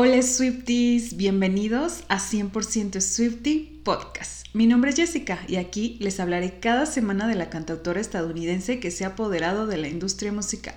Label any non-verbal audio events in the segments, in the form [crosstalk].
Hola Swifties, bienvenidos a 100% Swiftie Podcast. Mi nombre es Jessica y aquí les hablaré cada semana de la cantautora estadounidense que se ha apoderado de la industria musical,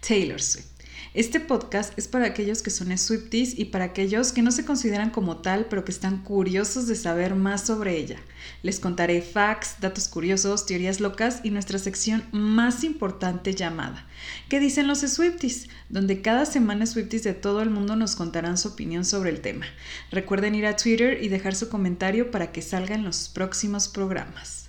Taylor Swift. Este podcast es para aquellos que son Swifties y para aquellos que no se consideran como tal, pero que están curiosos de saber más sobre ella. Les contaré facts, datos curiosos, teorías locas y nuestra sección más importante llamada ¿Qué dicen los Swifties? donde cada semana Swifties de todo el mundo nos contarán su opinión sobre el tema. Recuerden ir a Twitter y dejar su comentario para que salgan los próximos programas.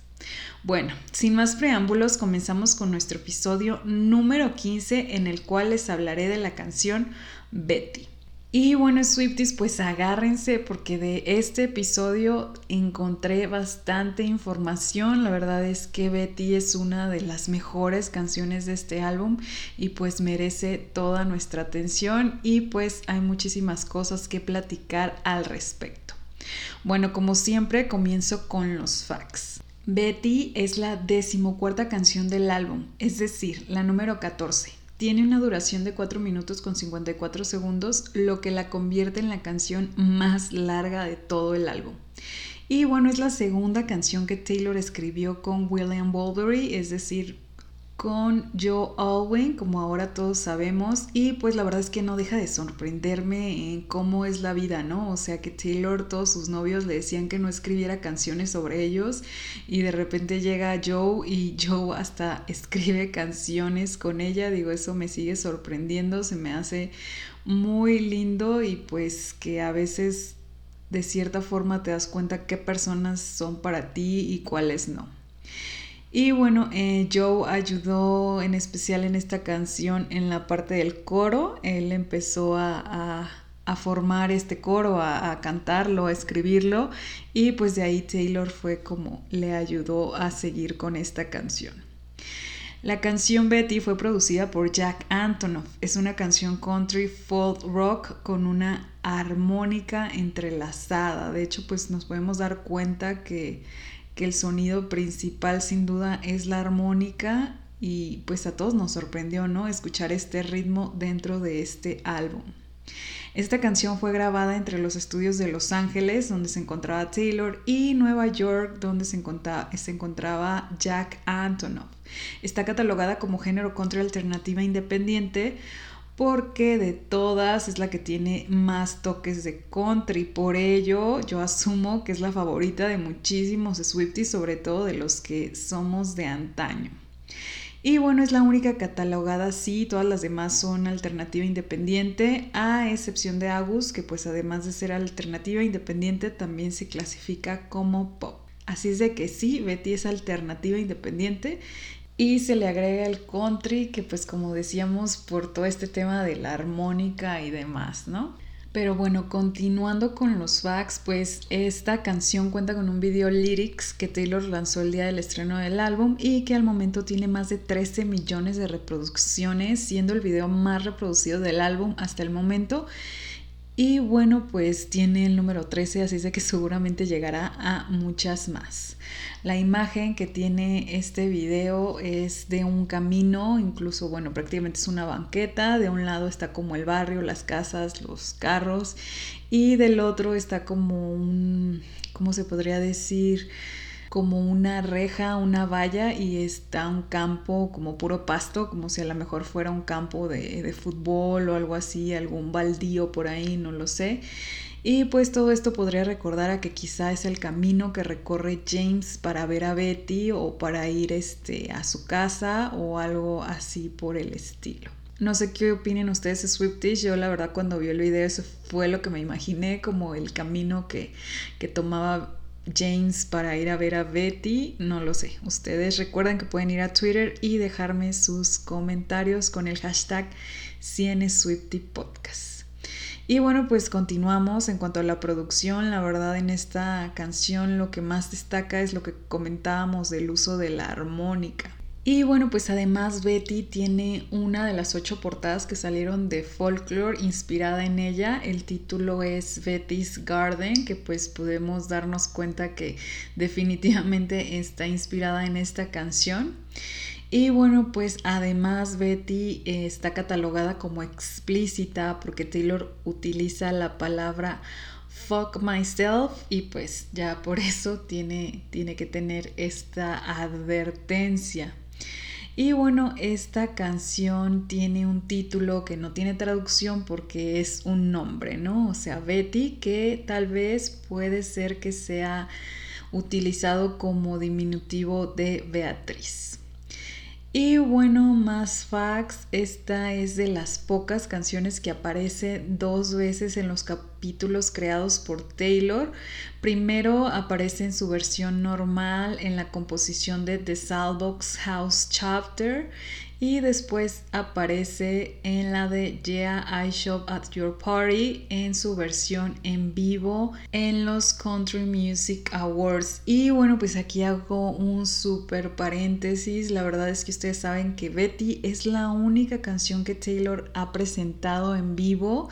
Bueno, sin más preámbulos, comenzamos con nuestro episodio número 15 en el cual les hablaré de la canción Betty. Y bueno, Swifties, pues agárrense porque de este episodio encontré bastante información. La verdad es que Betty es una de las mejores canciones de este álbum y pues merece toda nuestra atención y pues hay muchísimas cosas que platicar al respecto. Bueno, como siempre, comienzo con los facts. Betty es la decimocuarta canción del álbum, es decir, la número 14. Tiene una duración de 4 minutos con 54 segundos, lo que la convierte en la canción más larga de todo el álbum. Y bueno, es la segunda canción que Taylor escribió con William Bulbery, es decir, con Joe Alwyn, como ahora todos sabemos, y pues la verdad es que no deja de sorprenderme en cómo es la vida, ¿no? O sea que Taylor, todos sus novios le decían que no escribiera canciones sobre ellos, y de repente llega Joe y [laughs] Joe hasta escribe canciones con ella, digo, eso me sigue sorprendiendo, se me hace muy lindo y pues que a veces de cierta forma te das cuenta qué personas son para ti y cuáles no. Y bueno, eh, Joe ayudó en especial en esta canción en la parte del coro. Él empezó a, formar este coro, a, a, cantarlo, a escribirlo. Y pues de ahí Taylor fue como le ayudó a seguir con esta canción. La canción Betty fue producida por Jack Antonoff. Es una canción country folk rock con una armónica entrelazada. De hecho, pues nos podemos dar cuenta que que el sonido principal sin duda es la armónica y pues a todos nos sorprendió, ¿no? Escuchar este ritmo dentro de este álbum. Esta canción fue grabada entre los estudios de Los Ángeles, donde se encontraba Taylor, y Nueva York, donde se encontraba, se encontraba Jack Antonoff. Está catalogada como género country alternativa independiente porque de todas es la que tiene más toques de country. Por ello, yo asumo que es la favorita de muchísimos Swifties, sobre todo de los que somos de antaño. Y bueno, es la única catalogada así, todas las demás son alternativa independiente, a excepción de Agus, que pues además de ser alternativa independiente también se clasifica como pop. Así es de que sí, Betty es alternativa independiente y se le agrega el country, que pues como decíamos, por todo este tema de la armónica y demás, ¿no? Pero bueno, continuando con los facts, pues esta canción cuenta con un video lyrics que Taylor lanzó el día del estreno del álbum y que al momento tiene más de 13 millones de reproducciones, siendo el video más reproducido del álbum hasta el momento. Y bueno, pues tiene el número 13, así de que seguramente llegará a muchas más. La imagen que tiene este video es de un camino, incluso, bueno, prácticamente es una banqueta. De un lado está como el barrio, las casas, los carros, y del otro está como un, ¿cómo se podría decir? Como una reja, una valla y está un campo como puro pasto, como si a lo mejor fuera un campo de, de fútbol o algo así, algún baldío por ahí, no lo sé. Y pues todo esto podría recordar a que quizá es el camino que recorre James para ver a Betty o para ir este, a su casa o algo así por el estilo. No sé qué opinen ustedes de Swifties. Yo la verdad cuando vi el video eso fue lo que me imaginé como el camino que, que tomaba James para ir a ver a Betty, no lo sé. Ustedes recuerden que pueden ir a Twitter y dejarme sus comentarios con el hashtag Podcast. Y bueno, pues continuamos en cuanto a la producción. La verdad en esta canción lo que más destaca es lo que comentábamos del uso de la armónica. Y bueno, pues además Betty tiene una de las ocho portadas que salieron de Folklore inspirada en ella. El título es Betty's Garden, que pues podemos darnos cuenta que [laughs] definitivamente está inspirada en esta canción. Y bueno, pues además Betty eh, está catalogada como explícita porque Taylor utiliza la palabra fuck myself y pues ya por eso tiene, tiene que tener esta advertencia. Y bueno, esta canción tiene un título que no tiene traducción porque es un nombre, ¿no? O sea, Betty, que tal vez puede ser que sea utilizado como diminutivo de Beatriz. Y bueno, más facts, esta es de las pocas canciones que aparece dos veces en los capítulos creados por Taylor. Primero aparece en su versión normal en la composición de The Salbox House Chapter y después aparece en la de Yeah, I Shop at Your Party en su versión en vivo en los Country Music Awards. Y bueno, pues aquí hago un super paréntesis. La verdad es que ustedes saben que Betty es la única canción que Taylor ha presentado en vivo.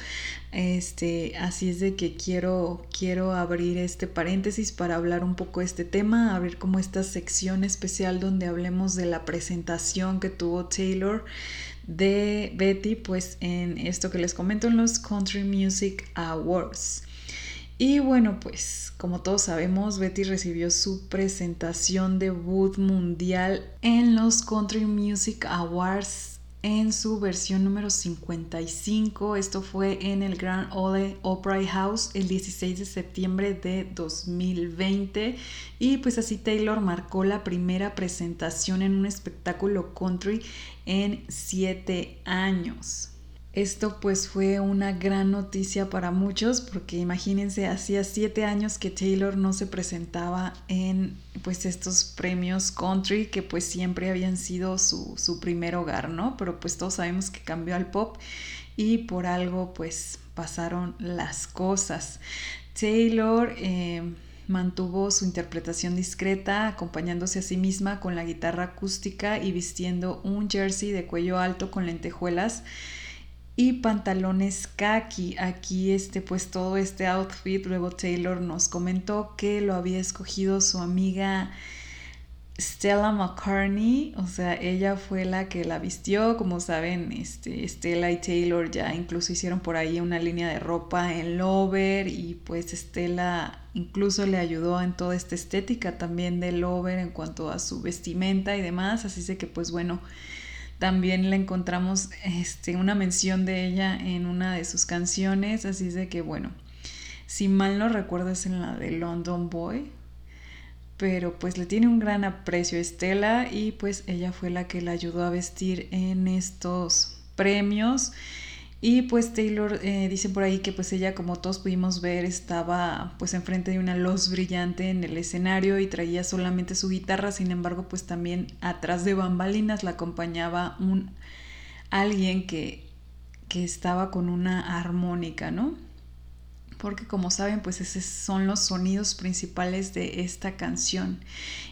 Este, así es de que quiero, quiero abrir este paréntesis para hablar un poco de este tema, abrir como esta sección especial donde hablemos de la presentación que tuvo Taylor de Betty, pues en esto que les comento en los Country Music Awards. Y bueno, pues como todos sabemos, Betty recibió su presentación debut mundial en los Country Music Awards en su versión número 55. Esto fue en el Grand Ole Opera House el 16 de septiembre de 2020. Y pues así Taylor marcó la primera presentación en un espectáculo country en siete años. Esto pues fue una gran noticia para muchos porque imagínense, hacía siete años que Taylor no se presentaba en pues estos premios country que pues siempre habían sido su, primer hogar, ¿no? Pero pues todos sabemos que cambió al pop y por algo pues pasaron las cosas. Taylor... Eh, mantuvo su interpretación discreta, acompañándose a sí misma con la guitarra acústica y vistiendo un jersey de cuello alto con lentejuelas y pantalones khaki. Aquí este pues todo este outfit luego Taylor nos comentó que lo había escogido su amiga Stella McCartney, o sea, ella fue la que la vistió, como saben, este, Stella y Taylor ya incluso hicieron por ahí una línea de ropa en Lover y pues Stella incluso le ayudó en toda esta estética también de Lover en cuanto a su vestimenta y demás, así que pues bueno, también le encontramos este, una mención de ella en una de sus canciones, así de que bueno, si mal no recuerdo es en la de London Boy, pero pues le tiene un gran aprecio a Estela y pues ella fue la que la ayudó a vestir en estos premios y pues Taylor eh, dice por ahí que pues ella como todos pudimos ver estaba pues enfrente de una luz brillante en el escenario y traía solamente su guitarra, sin embargo pues también atrás de bambalinas la acompañaba un alguien que, que estaba con una armónica, ¿no? porque como saben pues esos son los sonidos principales de esta canción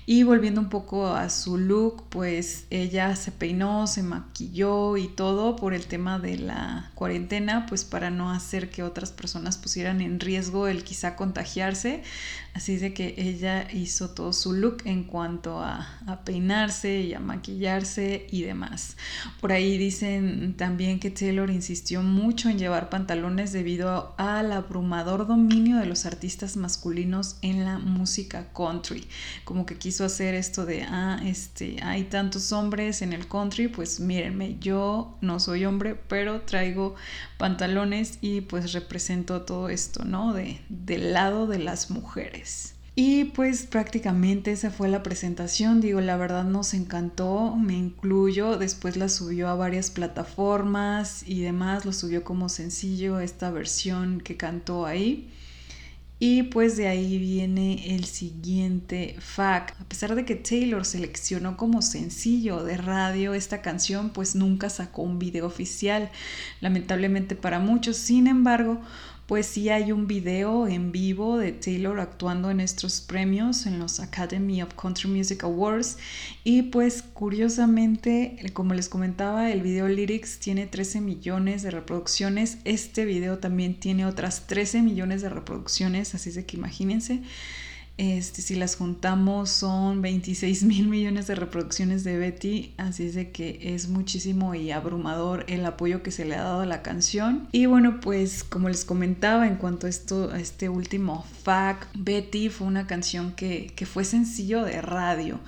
y volviendo un poco a su look pues ella se peinó se maquilló y todo por el tema de la cuarentena pues para no hacer que otras personas pusieran en riesgo el quizá contagiarse así de que ella hizo todo su look en cuanto a, a peinarse y a maquillarse y demás por ahí dicen también que Taylor insistió mucho en llevar pantalones debido a la bruma dominio de los artistas masculinos en la música country. Como que hacer esto de, ah, este, hay tantos hombres en el country, pues mírenme, yo no soy hombre, pero traigo pantalones y pues represento todo esto, ¿no? De, del lado de las mujeres. Y pues prácticamente esa fue la presentación, digo, la verdad nos encantó, me incluyo, después la subió a varias plataformas y demás, lo subió como sencillo esta versión que cantó ahí. Y pues de ahí viene el siguiente fact. A pesar de que Taylor seleccionó como sencillo de radio esta canción, pues nunca sacó un video oficial, lamentablemente para muchos. Sin embargo, pues sí hay un video en vivo de Taylor actuando en estos premios en los Academy of Country Music Awards. Y pues curiosamente como les comentaba el video lyrics tiene 13 millones de reproducciones. Este video también tiene otras 13 millones de reproducciones así de que imagínense Este, si las juntamos son 26 mil millones de reproducciones de Betty, así es de que es muchísimo y abrumador el apoyo que se le ha dado a la canción. Y bueno, pues como les comentaba en cuanto a, esto, a este último fact, Betty fue una canción que, que fue sencillo de radio.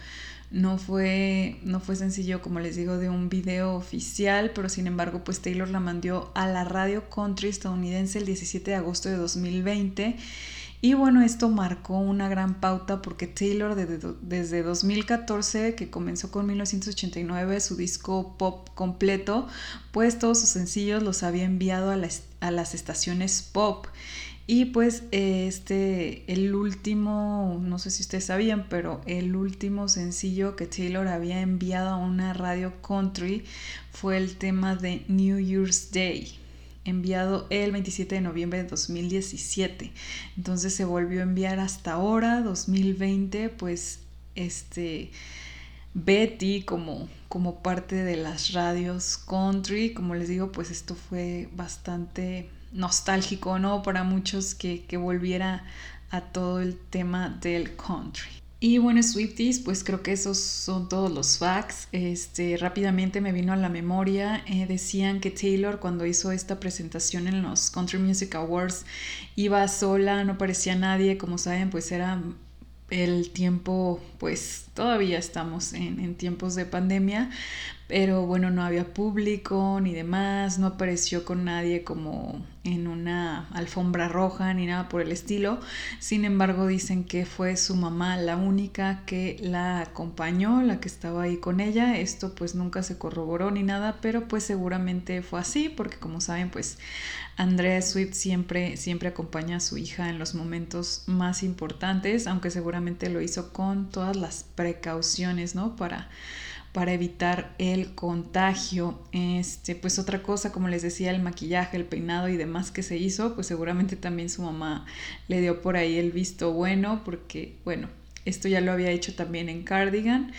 No fue, no fue sencillo, como les digo, de un video oficial, pero sin embargo, pues Taylor la mandó a la radio country estadounidense el 17 de agosto de 2020 y bueno, esto marcó una gran pauta porque Taylor desde, 2014, que comenzó con 1989 su disco pop completo, pues todos sus sencillos los había enviado a, a las estaciones pop. Y pues este, el último, no sé si ustedes sabían, pero el último sencillo que Taylor había enviado a una radio country fue el tema de New Year's Day enviado el 27 de noviembre de 2017. Entonces se volvió a enviar hasta ahora, 2020, pues este Betty como, como parte de las radios country. Como les digo, pues esto fue bastante nostálgico, ¿no? Para muchos que, que volviera a todo el tema del country. Y bueno, Swifties, pues creo que esos son todos los facts. Este, rápidamente me vino a la memoria. Eh, decían que Taylor cuando hizo esta presentación en los Country Music Awards iba sola, no parecía nadie. Como saben, pues era el tiempo, pues todavía estamos en, en tiempos de pandemia, pero bueno, no había público ni demás, no apareció con nadie como en una alfombra roja ni nada por el estilo. Sin embargo, dicen que fue su mamá la única que la acompañó, la que estaba ahí con ella. Esto pues nunca se corroboró ni nada, pero pues seguramente fue así, porque como saben, pues Andrea Swift siempre, siempre acompaña a su hija en los momentos más importantes, aunque seguramente lo hizo con todas las precauciones, ¿no? Para para evitar el contagio. Este, pues otra cosa, como les decía, el maquillaje, el peinado y demás que se hizo, pues seguramente también su mamá le dio por ahí el visto bueno, porque bueno, esto ya lo había hecho también en Cardigan,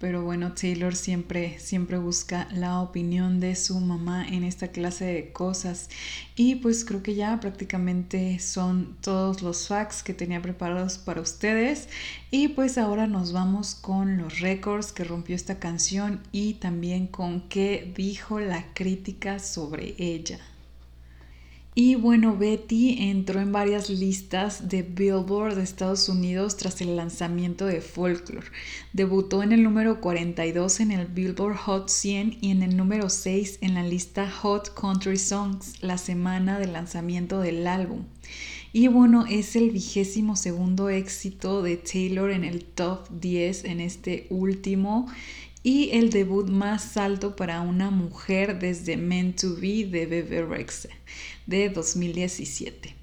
pero bueno, Taylor siempre, siempre busca la opinión de su mamá en esta clase de cosas. Y pues creo que ya prácticamente son todos los facts que tenía preparados para ustedes. Y pues ahora nos vamos con los récords que rompió esta canción y también con qué dijo la crítica sobre ella. Y bueno, Betty entró en varias listas de Billboard de Estados Unidos tras el lanzamiento de Folklore. Debutó en el número 42 en el Billboard Hot 100 y en el número 6 en la lista Hot Country Songs la semana del lanzamiento del álbum. Y bueno, es el vigésimo segundo éxito de Taylor en el top 10 en este último y el debut más alto para una mujer desde Meant to Be de Bebe Rexha de 2017.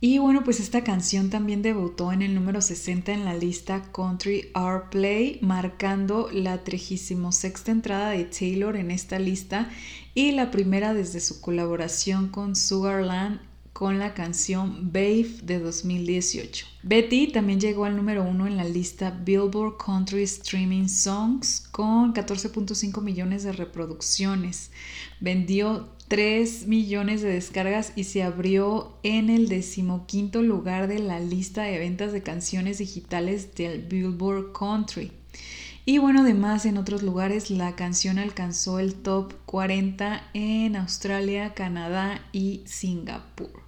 Y bueno, pues esta canción también debutó en el número 60 en la lista Country R Play, marcando la 36 entrada de Taylor en esta lista y la primera desde su colaboración con Sugarland con la canción Babe de 2018. Betty también llegó al número uno en la lista Billboard Country Streaming Songs con 14.5 millones de reproducciones. Vendió 3 millones de descargas y se abrió en el decimoquinto lugar de la lista de ventas de canciones digitales del Billboard Country. Y bueno, además en otros lugares la canción alcanzó el top 40 en Australia, Canadá y Singapur.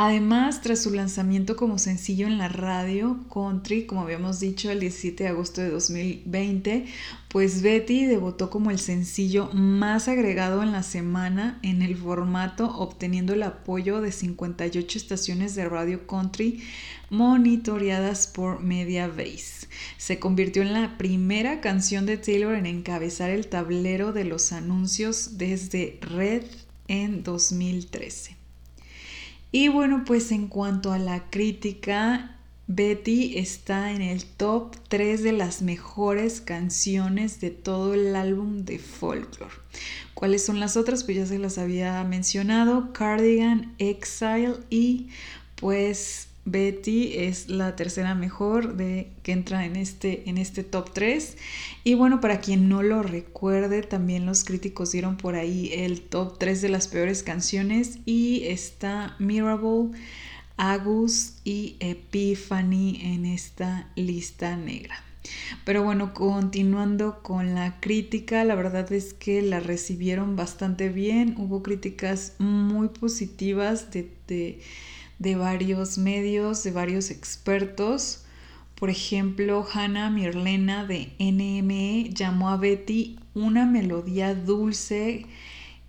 Además, tras su lanzamiento como sencillo en la radio country, como habíamos dicho el 17 de agosto de 2020, pues Betty debutó como el sencillo más agregado en la semana en el formato, obteniendo el apoyo de 58 estaciones de radio country monitoreadas por Mediabase. Se convirtió en la primera canción de Taylor en encabezar el tablero de los anuncios desde Red en 2013. Y bueno, pues en cuanto a la crítica, Betty está en el top 3 de las mejores canciones de todo el álbum de Folklore. ¿Cuáles son las otras? Pues ya se las había mencionado, Cardigan, Exile y pues Betty es la tercera mejor de, que entra en este, en este top 3. Y bueno, para quien no lo recuerde, también los críticos dieron por ahí el top 3 de las peores canciones y está Mirable, Agus y Epiphany en esta lista negra. Pero bueno, continuando con la crítica, la verdad es que la recibieron bastante bien. Hubo críticas muy positivas de, de varios medios, de varios expertos. Por ejemplo, Hannah Mirlena de NME llamó a Betty una melodía dulce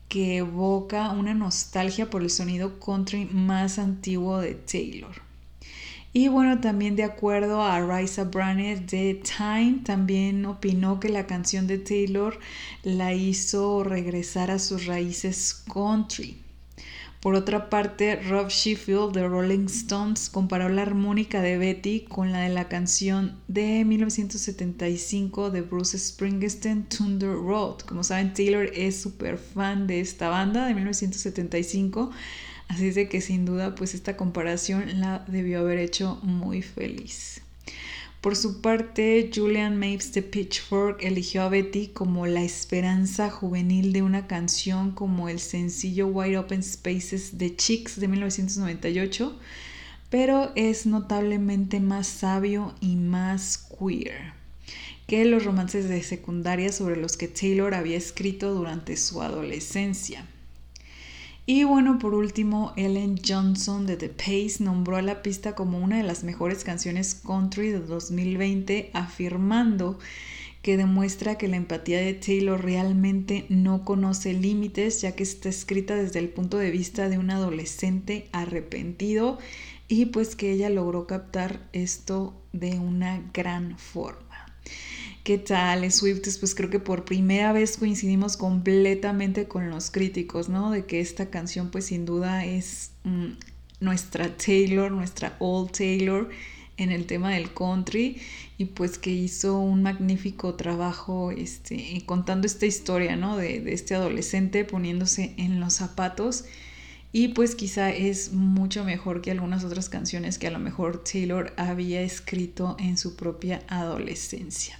que evoca una nostalgia por el sonido country más antiguo de Taylor. Y bueno, también de acuerdo a Risa Brannett de Time, también opinó que la canción de Taylor la hizo regresar a sus raíces country. Por otra parte, Rob Sheffield de Rolling Stones comparó la armónica de Betty con la de la canción de 1975 de Bruce Springsteen, Thunder Road. Como saben, Taylor es súper fan de esta banda de 1975, así de que sin duda pues esta comparación la debió haber hecho muy feliz. Por su parte, Julian Mapes de Pitchfork eligió a Betty como la esperanza juvenil de una canción como el sencillo Wide Open Spaces de Chicks de 1998, pero es notablemente más sabio y más queer que los romances de secundaria sobre los que Taylor había escrito durante su adolescencia. Y bueno, por último, Ellen Johnson de The Pace nombró a la pista como una de las mejores canciones country de 2020, afirmando que demuestra que la empatía de Taylor realmente no conoce límites, ya que está escrita desde el punto de vista de un adolescente arrepentido y pues que ella logró captar esto de una gran forma. ¿Qué tal, Swifties? Pues creo que por primera vez coincidimos completamente con los críticos, ¿no? De que esta canción pues sin duda es mm, nuestra Taylor, nuestra Old Taylor en el tema del country y pues que hizo un magnífico trabajo este, contando esta historia, ¿no? De, de este adolescente poniéndose en los zapatos y pues quizá es mucho mejor que algunas otras canciones que a lo mejor Taylor había escrito en su propia adolescencia.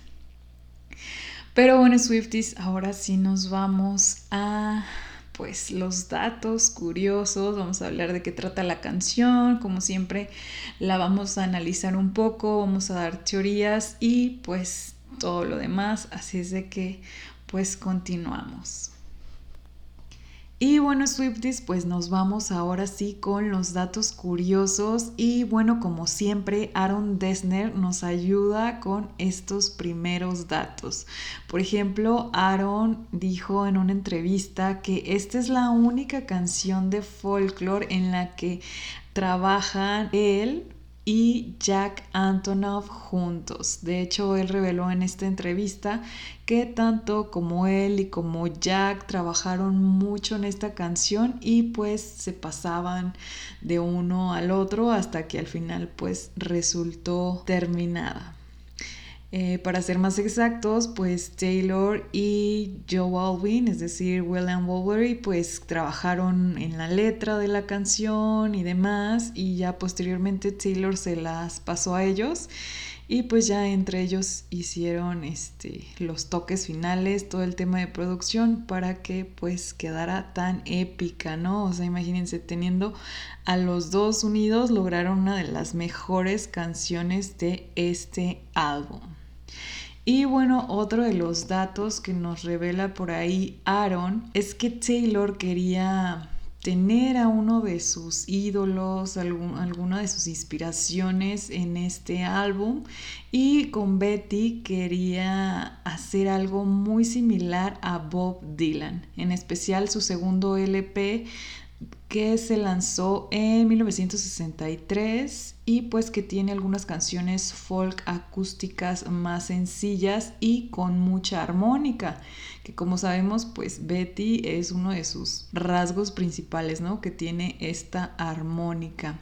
Pero bueno, Swifties, ahora sí nos vamos a pues los datos curiosos, vamos a hablar de qué trata la canción, como siempre la vamos a analizar un poco, vamos a dar teorías y pues todo lo demás, así es de que pues continuamos. Y bueno, Swifties, pues nos vamos ahora sí con los datos curiosos. Y bueno, como siempre, Aaron Dessner nos ayuda con estos primeros datos. Por ejemplo, Aaron dijo en una entrevista que esta es la única canción de folklore en la que trabajan él, y Jack Antonoff juntos. De hecho, él reveló en esta entrevista que tanto como él y como Jack trabajaron mucho en esta canción y pues se pasaban de uno al otro hasta que al final pues resultó terminada. Eh, para ser más exactos, pues Taylor y Joe Alwyn, es decir, William Wolverine, pues trabajaron en la letra de la canción y demás, y ya posteriormente Taylor se las pasó a ellos, y pues ya entre ellos hicieron este, los toques finales, todo el tema de producción para que pues quedara tan épica, ¿no? O sea, imagínense, teniendo a los dos unidos lograron una de las mejores canciones de este álbum. Y bueno, otro de los datos que nos revela por ahí Aaron es que Taylor quería tener a uno de sus ídolos, alguna de sus inspiraciones en este álbum. Y con Betty quería hacer algo muy similar a Bob Dylan, en especial su segundo LP que se lanzó en 1963 y pues que tiene algunas canciones folk acústicas más sencillas y con mucha armónica, que como sabemos pues Betty es uno de sus rasgos principales, ¿no? Que tiene esta armónica.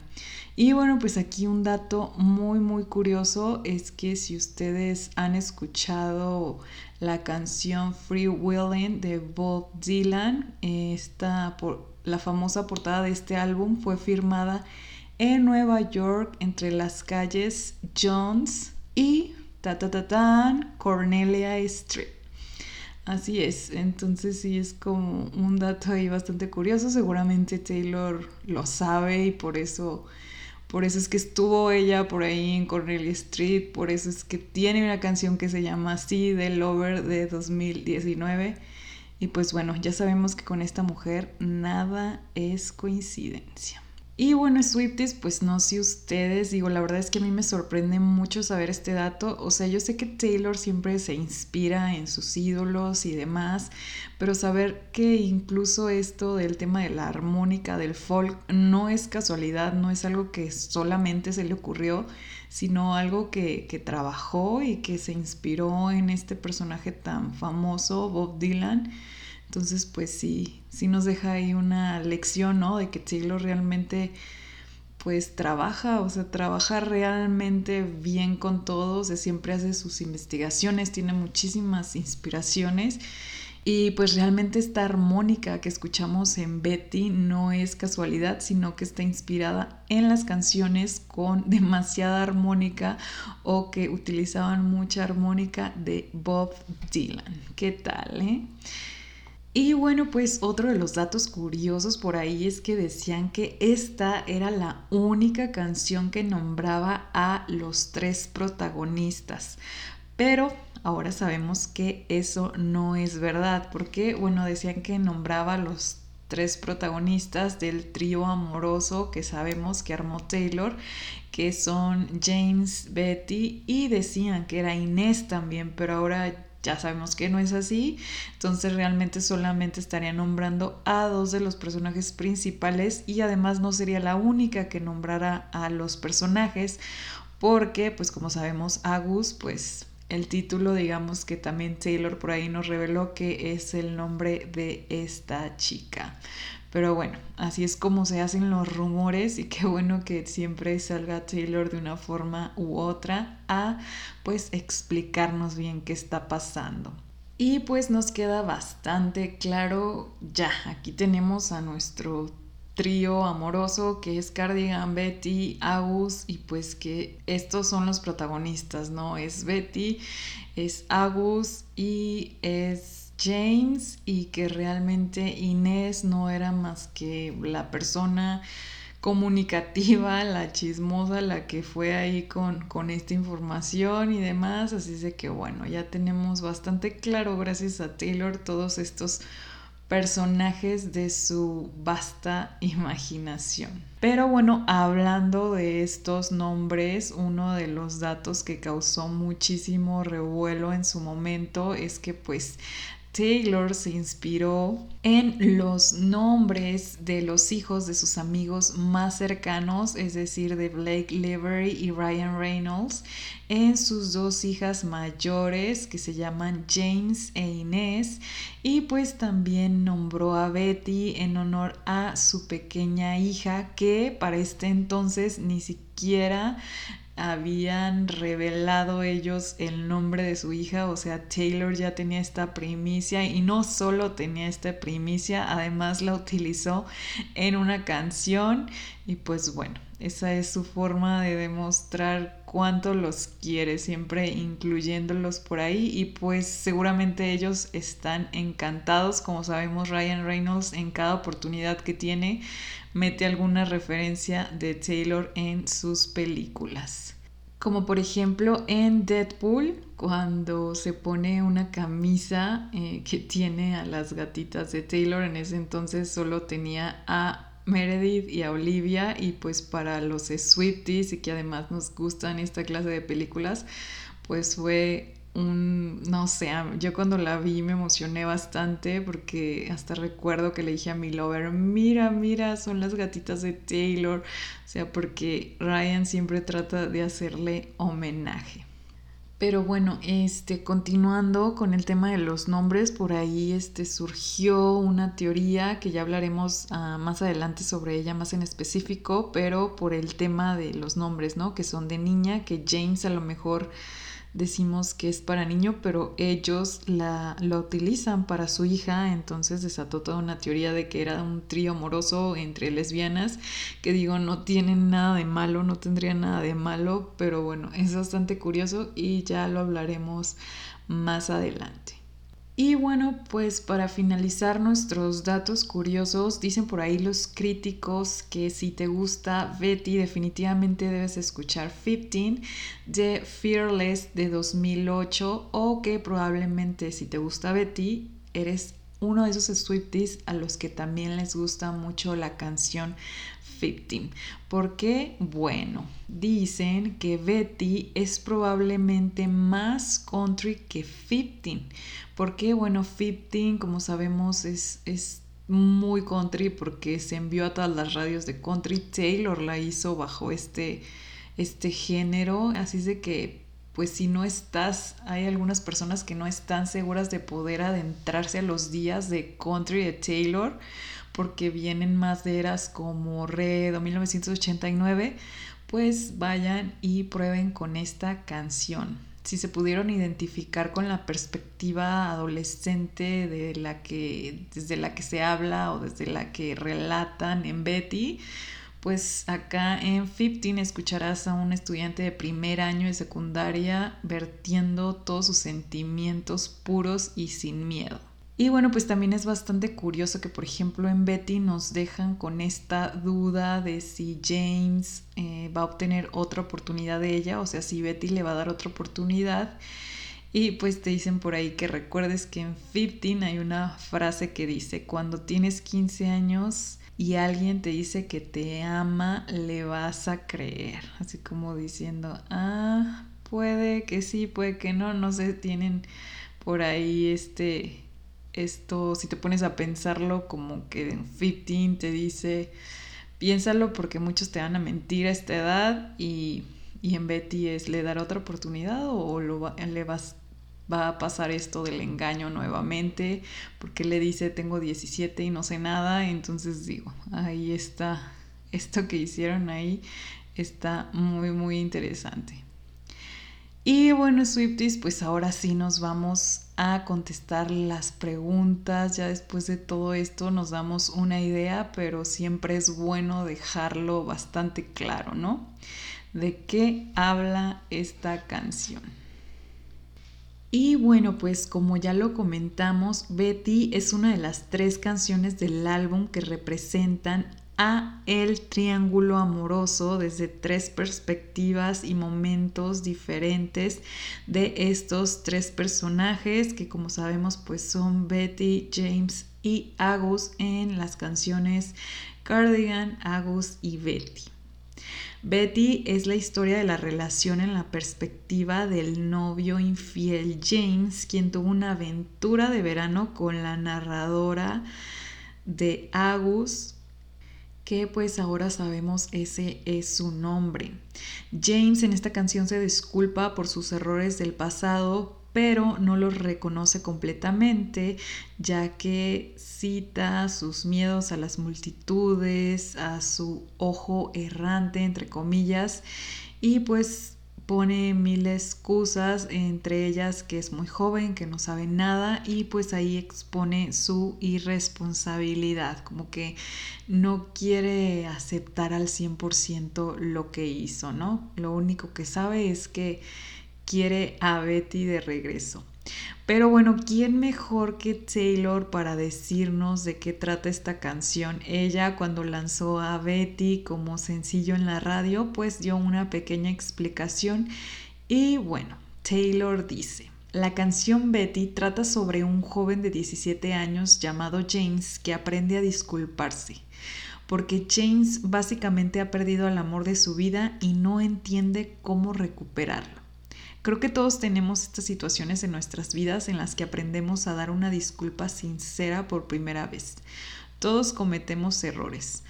Y bueno, pues aquí un dato muy muy curioso es que si ustedes han escuchado la canción Free Willing de Bob Dylan, está por la famosa portada de este álbum fue firmada en Nueva York entre las calles Jones y ta, Cornelia Street. Así es, entonces sí es como un dato ahí bastante curioso, seguramente Taylor lo sabe y por eso por eso es que estuvo ella por ahí en Cornelia Street, por eso es que tiene una canción que se llama así, The Lover de 2019. Y pues bueno, ya sabemos que con esta mujer nada es coincidencia. Y bueno, Swifties, pues no sé ustedes, digo, la verdad es que a mí me sorprende mucho saber este dato. O sea, yo sé que Taylor siempre se inspira en sus ídolos y demás, pero saber que incluso esto del tema de la armónica, del folk, no es casualidad, no es algo que solamente se le ocurrió, sino algo que, que trabajó y que se inspiró en este personaje tan famoso, Bob Dylan entonces, pues sí, sí nos deja ahí una lección, ¿no? De que Taylor realmente pues trabaja, o sea, trabaja realmente bien con todos, siempre hace sus investigaciones, tiene muchísimas inspiraciones y pues realmente esta armónica que escuchamos en Betty no es casualidad, sino que está inspirada en las canciones con [laughs] demasiada armónica o que utilizaban mucha armónica de Bob Dylan. ¿Qué tal, eh? Y bueno, pues otro de los datos curiosos por ahí es que decían que esta era la única canción que nombraba a los tres protagonistas. Pero ahora sabemos que eso no es verdad, porque bueno, decían que nombraba a los tres protagonistas del trío amoroso que sabemos que armó Taylor, que son James, Betty y decían que era Inés también, pero ahora ya sabemos que no es así, entonces realmente solamente estaría nombrando a dos de los personajes principales y además no sería la única que nombrara a los personajes porque pues como sabemos Agus pues el título digamos que también Taylor por ahí nos reveló que es el nombre de esta chica. Pero bueno, así es como se hacen los rumores y qué bueno que siempre salga Taylor de una forma u otra a pues explicarnos bien qué está pasando. Y pues nos queda bastante claro ya, aquí tenemos a nuestro trío amoroso que es Cardigan, Betty, Agus y pues que estos son los protagonistas, ¿no? Es Betty, es Agus y es James y que realmente Inés no era más que la persona comunicativa, [laughs] la chismosa, la que fue ahí con, con esta información y demás. Así de que bueno, ya tenemos bastante claro, gracias a Taylor, todos estos personajes de su vasta imaginación. Pero bueno, hablando de estos nombres, uno de los datos que causó muchísimo revuelo en su momento es que pues Taylor se inspiró en los nombres de los hijos de sus amigos más cercanos, es decir, de Blake Lively y Ryan Reynolds, en sus dos hijas mayores que se llaman James e Inés, y pues también nombró a Betty en honor a su pequeña hija que para este entonces ni siquiera habían revelado ellos el nombre de su hija, o sea, Taylor ya tenía esta primicia y no solo tenía esta primicia, además la utilizó en una canción y pues bueno, esa es su forma de demostrar cuánto los quiere, siempre incluyéndolos por ahí y pues seguramente ellos están encantados, como sabemos Ryan Reynolds en cada oportunidad que tiene mete alguna referencia de Taylor en sus películas. Como por ejemplo en Deadpool, cuando se pone una camisa eh, que tiene a las gatitas de Taylor, en ese entonces solo tenía a Meredith y a Olivia y pues para los Swifties y que además nos gustan esta clase de películas, pues fue no sé, yo cuando la vi me emocioné bastante porque hasta recuerdo que le dije a mi lover, mira, mira, son las gatitas de Taylor, o sea, porque Ryan siempre trata de hacerle homenaje. Pero bueno, este, continuando con el tema de los nombres, por ahí este, surgió una teoría que ya hablaremos ah, más adelante sobre ella más en específico, pero por el tema de los nombres, ¿no? Que son de niña, que James a lo mejor decimos que es para niño, pero ellos la, utilizan para su hija, entonces desató toda una teoría de que era un trío amoroso entre lesbianas, que digo, no tienen nada de malo, no tendría nada de malo, pero bueno, es bastante curioso y ya lo hablaremos más adelante. Y bueno, pues para finalizar nuestros datos curiosos, dicen por ahí los críticos que si te gusta Betty, definitivamente debes escuchar 15 de Fearless de 2008 o que probablemente si te gusta Betty, eres uno de esos Swifties a los que también les gusta mucho la canción 15. ¿Por qué? Bueno, dicen que Betty es probablemente más country que 15. ¿Por qué? Bueno, 15, como sabemos, es, es muy country porque se envió a todas las radios de country. Taylor la hizo bajo este, este género. Así es de que pues si no estás, hay algunas personas que no están seguras de poder adentrarse a los días de country de Taylor, porque vienen más de eras como Red o 1989, pues vayan y prueben con esta canción. Si se pudieron identificar con la perspectiva adolescente de la que, desde la que se habla o desde la que relatan en Betty, pues acá en 15 escucharás a un estudiante de primer año de secundaria vertiendo todos sus sentimientos puros y sin miedo. Y bueno, pues también es bastante curioso que, por ejemplo, en Betty nos dejan con esta duda de si James eh, va a obtener otra oportunidad de ella, o sea, si Betty le va a dar otra oportunidad. Y pues te dicen por ahí que recuerdes que en 15 hay una frase que dice, cuando tienes 15 años, y alguien te dice que te ama, le vas a creer. Así como diciendo, ah, puede que sí, puede que no, no sé, tienen por ahí este, esto, si te pones a pensarlo, como que en 15 te dice, piénsalo porque muchos te van a mentir a esta edad y, y en Betty es, ¿le dará otra oportunidad o lo le vas va a pasar esto del engaño nuevamente, porque le dice tengo 17 y no sé nada, entonces digo, ahí está, esto que hicieron ahí está muy, muy interesante. Y bueno, Swifties, pues ahora sí nos vamos a contestar las preguntas. Ya después de todo esto nos damos una idea, pero siempre es bueno dejarlo bastante claro, ¿no? ¿De qué habla esta canción? Y bueno, pues como ya lo comentamos, Betty es una de las tres canciones del álbum que representan a el triángulo amoroso desde tres perspectivas y momentos diferentes de estos tres personajes que como sabemos pues son Betty, James y Agus en las canciones Cardigan, Agus y Betty. Betty es la historia de la relación en la perspectiva del novio infiel James, quien tuvo una aventura de verano con la narradora de Agus, que pues ahora sabemos ese es su nombre. James en esta canción se disculpa por sus errores del pasado, pero no los reconoce completamente, ya que cita sus miedos a las multitudes, a su ojo errante, entre comillas, y pues pone mil excusas, entre ellas que es muy joven, que no sabe nada y pues ahí expone su irresponsabilidad, como que no quiere aceptar al 100% lo que hizo, ¿no? Lo único que sabe es que quiere a Betty de regreso. Pero bueno, ¿quién mejor que Taylor para decirnos de qué trata esta canción? Ella cuando lanzó a Betty como sencillo en la radio, pues dio una pequeña explicación y bueno, Taylor dice, la canción Betty trata sobre un joven de 17 años llamado James que aprende a disculparse, porque James básicamente ha perdido el amor de su vida y no entiende cómo recuperarlo. Creo que todos tenemos estas situaciones en nuestras vidas en las que aprendemos a dar una disculpa sincera por primera vez. Todos cometemos errores.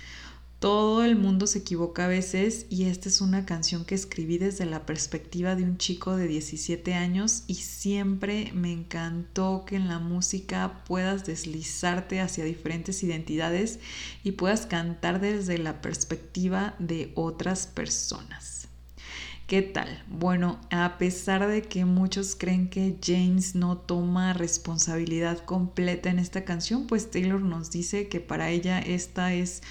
Todo el mundo se equivoca a veces y esta es una canción que escribí desde la perspectiva de un chico de 17 años y siempre me encantó que en la música puedas deslizarte hacia diferentes identidades y puedas cantar desde la perspectiva de otras personas. ¿Qué tal? Bueno, a pesar de que muchos creen que James no toma responsabilidad completa en esta canción, pues Taylor nos dice que para ella esta es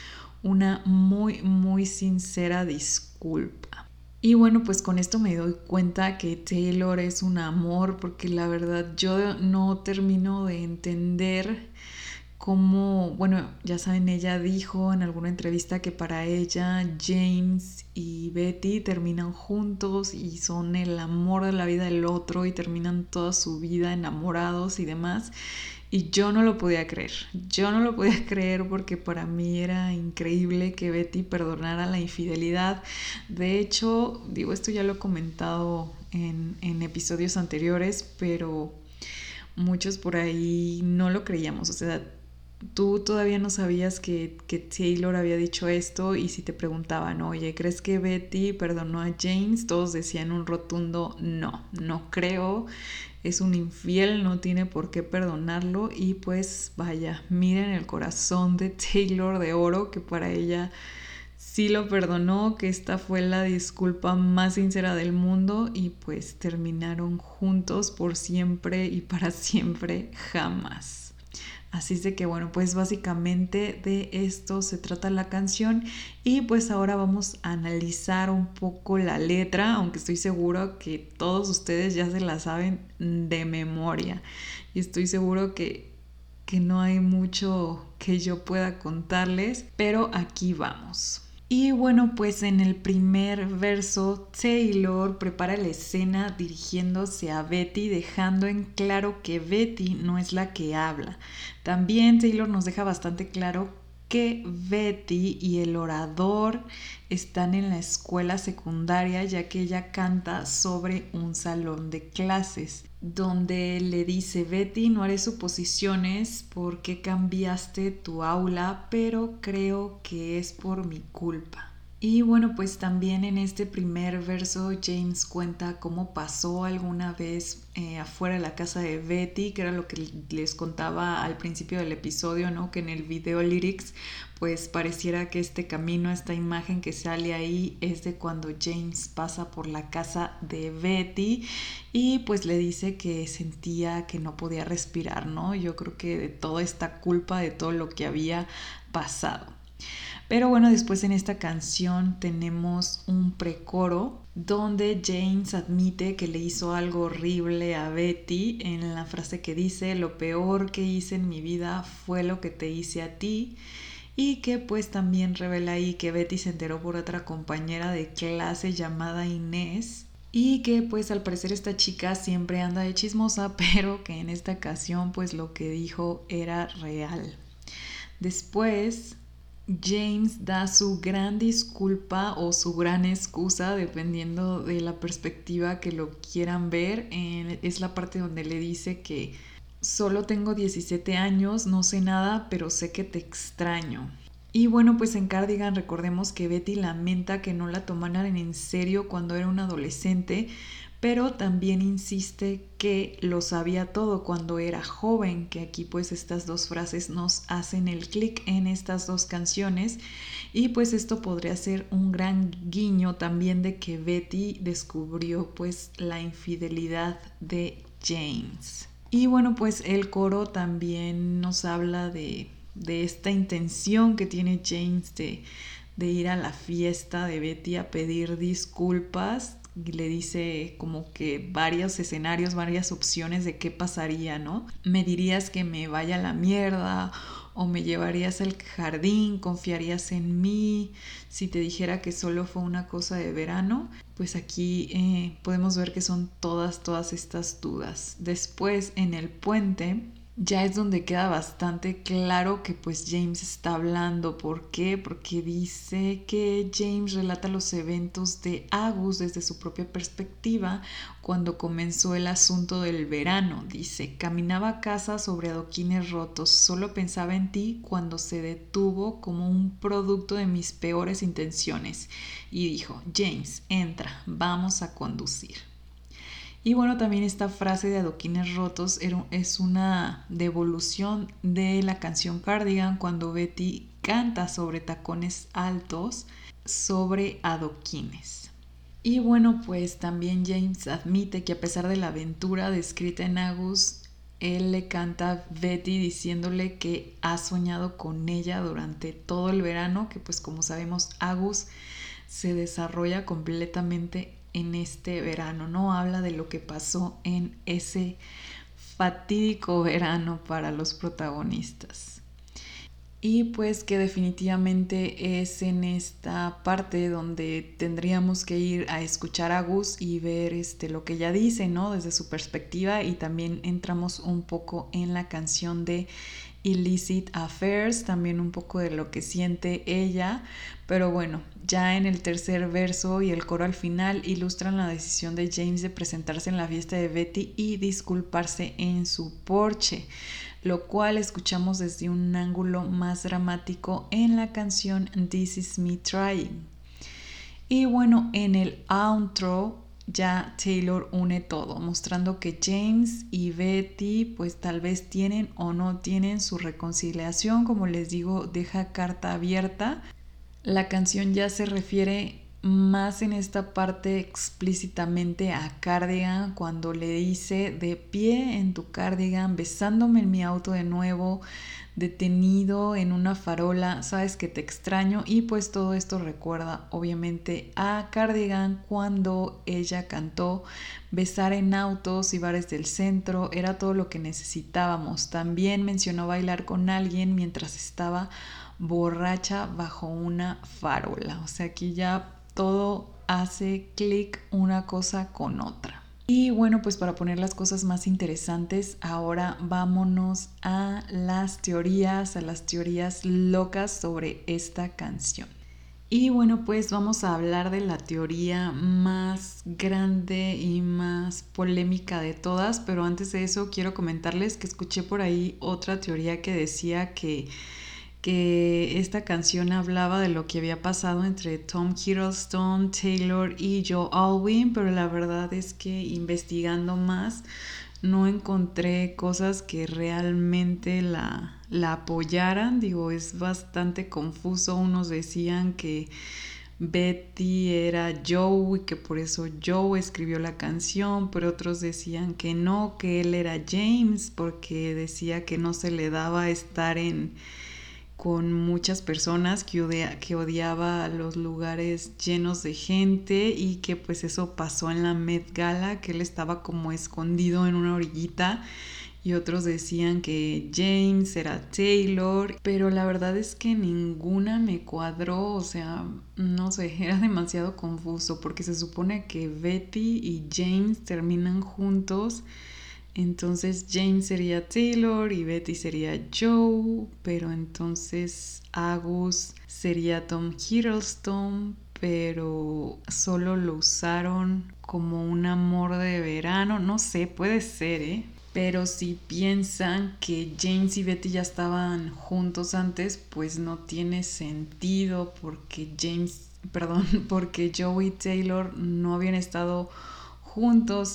una muy, muy sincera disculpa. Y bueno, pues con esto me doy cuenta que Taylor es un amor porque la verdad yo no termino de entender cómo, bueno, ya saben, ella dijo en alguna entrevista que para ella James y Betty terminan juntos y son el amor de la vida del otro y terminan toda su vida enamorados y demás. Y yo no lo podía creer, yo no lo podía [laughs] creer porque para mí era increíble que Betty perdonara la infidelidad. De hecho, digo, esto ya lo he comentado en, en episodios anteriores, pero muchos por ahí no lo creíamos. O sea, tú todavía no sabías que, que, Taylor había dicho esto y si te preguntaban, oye, ¿crees que Betty perdonó a James? Todos decían un rotundo no, no creo es un infiel, no tiene por qué perdonarlo y pues vaya, miren el corazón de Taylor de oro que para ella sí lo perdonó, que esta fue la disculpa más sincera del mundo y pues terminaron juntos por siempre y para siempre jamás. Así es de que bueno, pues básicamente de esto se trata la canción y pues ahora vamos a analizar un poco la letra, aunque estoy seguro que todos ustedes ya se la saben de memoria y estoy seguro que, que no hay mucho que yo pueda contarles, pero aquí vamos. Y bueno, pues en el primer verso, Taylor prepara la escena dirigiéndose a Betty, dejando en claro que Betty no es la que habla. También Taylor nos deja bastante claro que Betty y el orador están en la escuela secundaria ya que ella canta sobre un salón de clases donde le dice Betty no haré suposiciones porque cambiaste tu aula pero creo que es por mi culpa. Y bueno, pues también en este primer verso James cuenta cómo pasó alguna vez eh, afuera de la casa de Betty, que era lo que les contaba al principio del episodio, ¿no? Que en el video lyrics pues pareciera que este camino, esta imagen que sale ahí es de cuando James pasa por la casa de Betty y pues le dice que sentía que no podía respirar, ¿no? Yo creo que de toda esta culpa, de todo lo que había pasado. Pero bueno, después en esta canción tenemos un precoro donde James admite que le hizo algo horrible a Betty en la frase que dice, lo peor que hice en mi vida fue lo que te hice a ti y que pues también revela ahí que Betty se enteró por otra compañera de clase llamada Inés y que pues al parecer esta chica siempre anda de chismosa [laughs] pero que en esta ocasión pues lo que dijo era real. Después James da su gran disculpa o su gran excusa, dependiendo de la perspectiva que lo quieran ver. es la parte donde le dice que solo tengo 17 años, no sé nada, pero sé que te extraño. Y bueno, pues en Cardigan recordemos que Betty lamenta que no la tomaran en serio cuando era una adolescente, pero también insiste que lo sabía todo cuando era joven, que aquí pues estas dos frases nos hacen el clic en estas dos canciones y pues esto podría ser un gran guiño también de que Betty descubrió pues la infidelidad de James. Y bueno pues el coro también nos habla de, de esta intención que tiene James de, de ir a la fiesta de Betty a pedir disculpas le dice como que varios escenarios, varias opciones de qué pasaría, ¿no? Me dirías que me vaya a la mierda o me llevarías al jardín, confiarías en mí, si te dijera que solo fue una cosa de verano, pues aquí eh, podemos ver que son todas, todas estas dudas. Después en el puente ya es donde queda bastante claro que pues James está hablando. ¿Por qué? Porque dice que James relata los eventos de Agus desde su propia perspectiva cuando comenzó el asunto del verano. Dice, caminaba a casa sobre adoquines rotos, solo pensaba en ti cuando se detuvo como un producto de mis peores intenciones. Y dijo, James, entra, vamos a conducir. Y bueno, también esta frase de adoquines rotos es una devolución de la canción Cardigan cuando Betty canta sobre tacones altos sobre adoquines. Y bueno, pues también James admite que a pesar de la aventura descrita en Agus, él le canta a Betty diciéndole que ha soñado con ella durante todo el verano, que pues como sabemos Agus se desarrolla completamente en este verano, ¿no? Habla de lo que pasó en ese fatídico verano para los protagonistas. Y pues que definitivamente es en esta parte donde tendríamos que ir a escuchar a Gus y ver este, lo que ella dice, ¿no? Desde su perspectiva y también entramos un poco en la canción de Illicit Affairs, también un poco de lo que siente ella, pero bueno, ya en el tercer verso y el coro al final ilustran la decisión de James de presentarse en la fiesta de Betty y disculparse en su porche, lo cual escuchamos desde un ángulo más dramático en la canción This Is Me Trying. Y bueno, en el outro ya Taylor une todo, mostrando que James y Betty pues tal vez tienen o no tienen su reconciliación, como les digo, deja carta abierta. La canción ya se refiere más en esta parte explícitamente a Cardigan cuando le dice de pie en tu Cardigan, besándome en mi auto de nuevo, detenido en una farola, sabes que te extraño y pues todo esto recuerda obviamente a Cardigan cuando ella cantó besar en autos y bares del centro, era todo lo que necesitábamos. También mencionó bailar con alguien mientras estaba borracha bajo una farola, o sea, aquí ya todo hace clic una cosa con otra. Y bueno, pues para poner las cosas más interesantes, ahora vámonos a las teorías, a las teorías locas sobre esta canción. Y bueno, pues vamos a hablar de la teoría más grande y más polémica de todas, pero antes de eso quiero comentarles que escuché por ahí otra teoría que decía que que esta canción hablaba de lo que había pasado entre Tom Hiddleston, Taylor y Joe Alwyn, pero la verdad es que investigando más no encontré cosas que realmente la, la apoyaran. Digo, es bastante confuso. Unos decían que Betty era Joe y que por eso Joe escribió la canción, pero otros decían que no, que él era James porque decía que no se le daba estar en con muchas personas que, que odiaba los lugares llenos de gente y que pues eso pasó en la Met Gala, que él estaba como escondido en una orillita y otros decían que James era Taylor, pero la verdad es que ninguna me cuadró, o sea, no sé, [laughs] era demasiado confuso porque se supone que Betty y James terminan juntos entonces James sería Taylor y Betty sería Joe, pero entonces Agus sería Tom Hiddleston, pero solo lo usaron como un amor de verano, no sé, puede ser, ¿eh? Pero si piensan que James y Betty ya estaban juntos antes, pues no tiene sentido porque James, [laughs] perdón, porque Joe y Taylor no habían estado juntos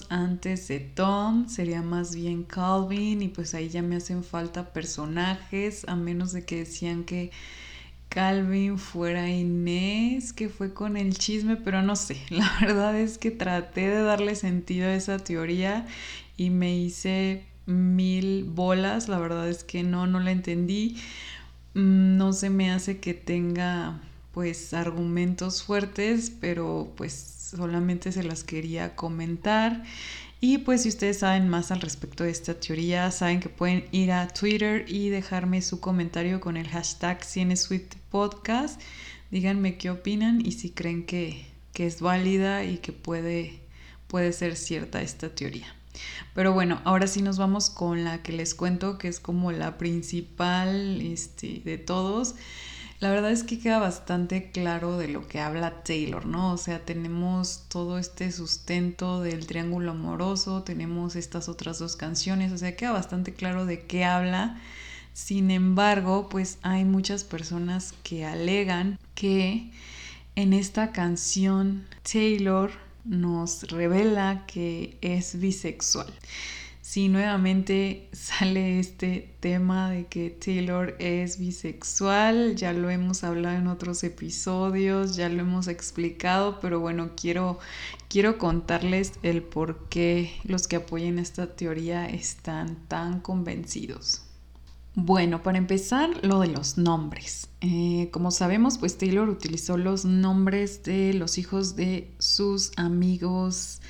antes de Tom, sería más bien Calvin y pues ahí ya me hacen falta personajes, a menos de que decían que Calvin fuera Inés, que fue con el chisme, pero no sé, [laughs] la verdad es que traté de darle sentido a esa teoría y me hice mil bolas, la verdad es que no, no la entendí, mm, no se me hace que tenga pues argumentos fuertes, pero pues solamente se las quería comentar. Y pues si ustedes saben más al respecto de esta teoría, saben que pueden ir a Twitter y dejarme su comentario con el hashtag Podcast. Díganme qué opinan y si creen que, que es válida y que puede, puede ser cierta esta teoría. Pero bueno, ahora sí nos vamos con la que les cuento, que es como la principal este, de todos. La verdad es que queda bastante claro de lo que habla Taylor, ¿no? O sea, tenemos todo este sustento del triángulo amoroso, tenemos estas otras dos canciones, o sea, queda bastante claro de qué habla. Sin embargo, pues hay muchas personas que alegan que en esta canción Taylor nos revela que es bisexual si nuevamente [laughs] sale este tema de que Taylor es bisexual, ya lo hemos hablado en otros episodios, ya lo hemos explicado, pero bueno, quiero, quiero contarles el por qué los que apoyen esta teoría están tan convencidos. Bueno, para empezar, lo de los nombres. Eh, como sabemos, pues Taylor utilizó los nombres de los hijos de sus amigos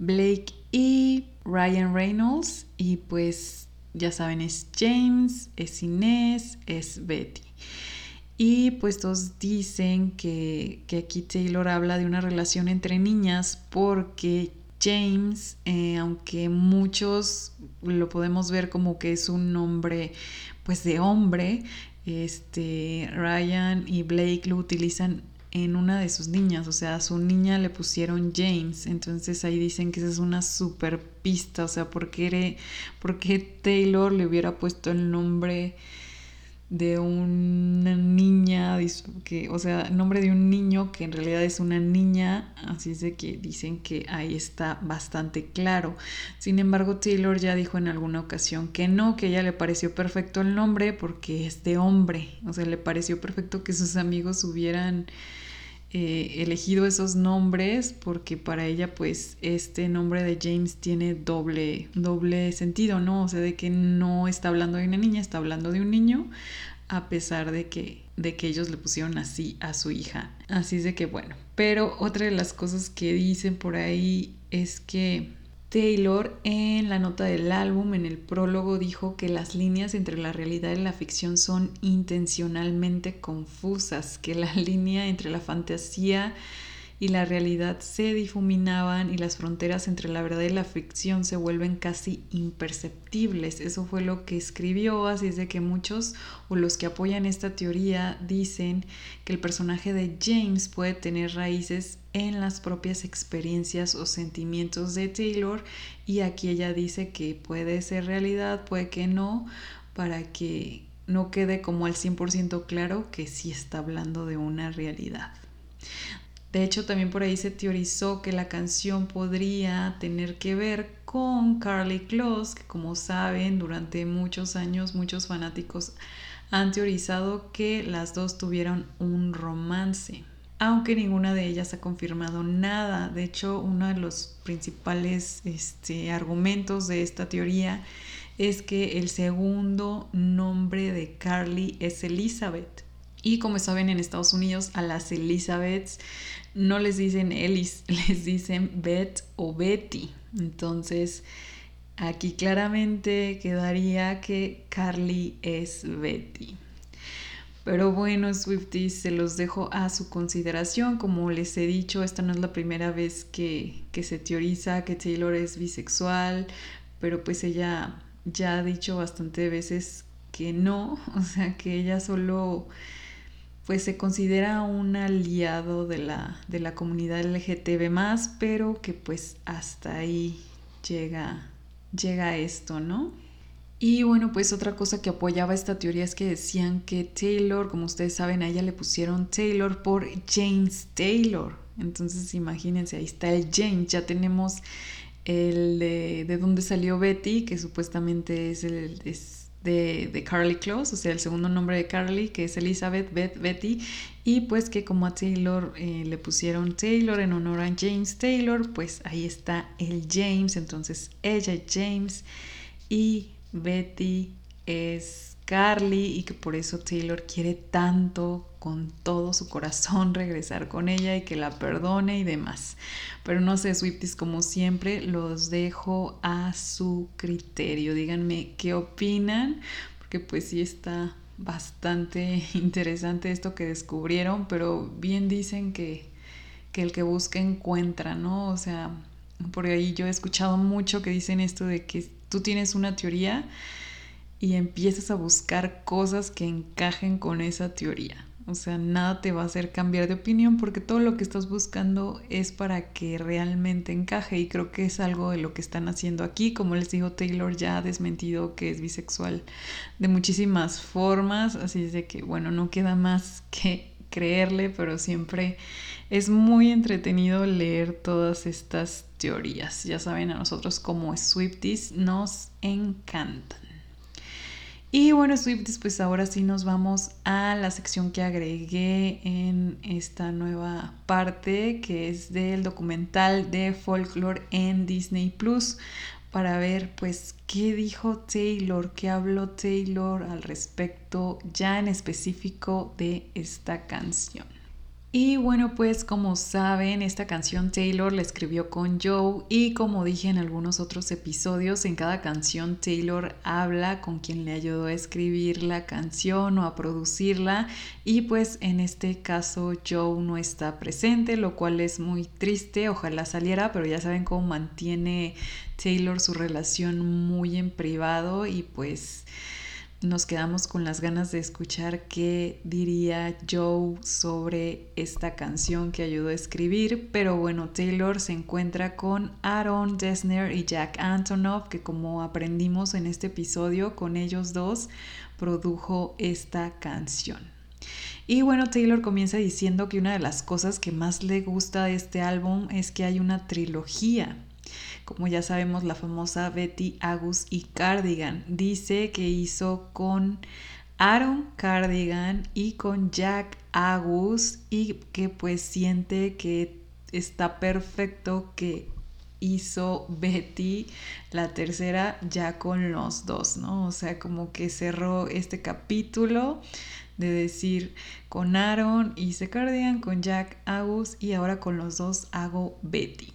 Blake y Ryan Reynolds. Y pues ya saben, es James, es Inés, es Betty. Y pues todos dicen que, que aquí Taylor habla de una relación entre niñas porque James, eh, aunque muchos lo podemos ver como que es un nombre pues de hombre, este Ryan y Blake lo utilizan en una de sus niñas, o sea, a su niña le pusieron James, entonces ahí dicen que esa es una super pista, o sea, ¿por qué, Taylor le hubiera puesto el nombre de una niña, que, o sea, nombre de un niño que en realidad es una niña, así es de que dicen que ahí está bastante claro. Sin embargo, Taylor ya dijo en alguna ocasión que no, que ella le pareció perfecto el nombre porque es de hombre, o sea, le pareció perfecto que sus amigos hubieran eh, elegido esos nombres porque para ella pues este nombre de James tiene doble, doble sentido, ¿no? O sea, de que no está hablando de una niña, está hablando de un niño, a pesar de que, de que ellos le pusieron así a su hija. Así es de que bueno, pero otra de las cosas que dicen por ahí es que Taylor en la nota del álbum, en el prólogo, dijo que las líneas entre la realidad y la ficción son intencionalmente confusas, que la [laughs] línea entre la fantasía y la realidad se difuminaban y las fronteras entre la verdad y la ficción se vuelven casi imperceptibles. Eso fue lo que escribió, así es de que muchos o los que apoyan esta teoría dicen que el personaje de James puede tener raíces en las propias experiencias o sentimientos de Taylor y aquí ella dice que puede ser realidad, puede que no, para que no quede como al 100% claro que sí está hablando de una realidad. De hecho, también por ahí se teorizó que la canción podría tener que ver con Carly Close, que como saben, durante muchos años muchos fanáticos han teorizado que las dos tuvieron un romance, aunque ninguna de ellas ha confirmado nada. De hecho, uno de los principales este, argumentos de esta teoría es que el segundo nombre de Carly es Elizabeth. Y como saben, en Estados Unidos a las Elizabeths no les dicen Ellis, [laughs] les dicen Beth o Betty. Entonces, aquí claramente quedaría que Carly es Betty. Pero bueno, Swifties, se los dejo a su consideración. Como les he dicho, esta no es la primera vez que, que se teoriza que Taylor es bisexual, pero pues ella ya ha dicho bastante veces que no, [laughs] o sea, que ella solo pues se considera un aliado de la, de la comunidad LGTB más, pero que pues hasta ahí llega, llega esto, ¿no? Y bueno, pues otra cosa que apoyaba esta teoría es que decían que Taylor, como ustedes saben, a ella le pusieron Taylor por James Taylor. Entonces imagínense, ahí está el James, ya tenemos el de, de dónde salió Betty, que supuestamente es el... Es, de, Carly Close, o sea, el segundo nombre de Carly, que es Elizabeth Beth, Betty, y pues que como a Taylor eh, le pusieron Taylor en honor a James Taylor, pues ahí está el James, entonces ella es James. Y Betty es Carly y que por eso Taylor quiere tanto con todo su corazón [laughs] regresar con ella y que la perdone y demás. Pero no sé, Swifties, como siempre, los dejo a su criterio. Díganme qué opinan, porque pues sí está bastante [laughs] interesante esto que descubrieron, pero bien dicen que, que el que busca encuentra, ¿no? O sea, por ahí yo he escuchado mucho que dicen esto de que tú tienes una teoría y empiezas a buscar cosas que encajen con esa teoría. O sea, nada te va a hacer cambiar de opinión porque todo lo que estás buscando es para que realmente encaje y creo que es algo de lo que están haciendo aquí. Como les dijo Taylor, ya ha desmentido que es bisexual de muchísimas formas, así es de que, bueno, no queda más que creerle, pero siempre es muy entretenido leer todas estas teorías. Ya saben, a nosotros como Swifties nos encantan. Y bueno, Swifties, pues ahora sí nos vamos a la sección que agregué en esta nueva parte, que es del documental de folklore en Disney Plus. Para ver pues qué dijo Taylor, qué habló Taylor al respecto ya en específico de esta canción. Y bueno, pues como saben, esta canción Taylor la escribió con Joe y como dije en algunos otros episodios, en cada canción Taylor habla con quien le ayudó a escribir la canción o a producirla. Y pues en este caso Joe no está presente, lo cual es muy triste, ojalá saliera, pero ya saben cómo mantiene Taylor su relación muy en privado y pues nos quedamos con las ganas de escuchar qué diría Joe sobre esta canción que ayudó a escribir. Pero bueno, Taylor se encuentra con Aaron Dessner y Jack Antonoff, que como aprendimos en este episodio, con ellos dos produjo esta canción. Y bueno, Taylor comienza diciendo que una de las cosas que más le gusta de este álbum es que hay una trilogía como ya sabemos, la famosa Betty Agus y Cardigan. Dice que hizo con Aaron Cardigan y con Jack Agus y que pues siente que está perfecto que hizo Betty la tercera ya con los dos, ¿no? O sea, como que cerró este capítulo de decir con Aaron hice Cardigan, con Jack Agus y ahora con los dos hago Betty.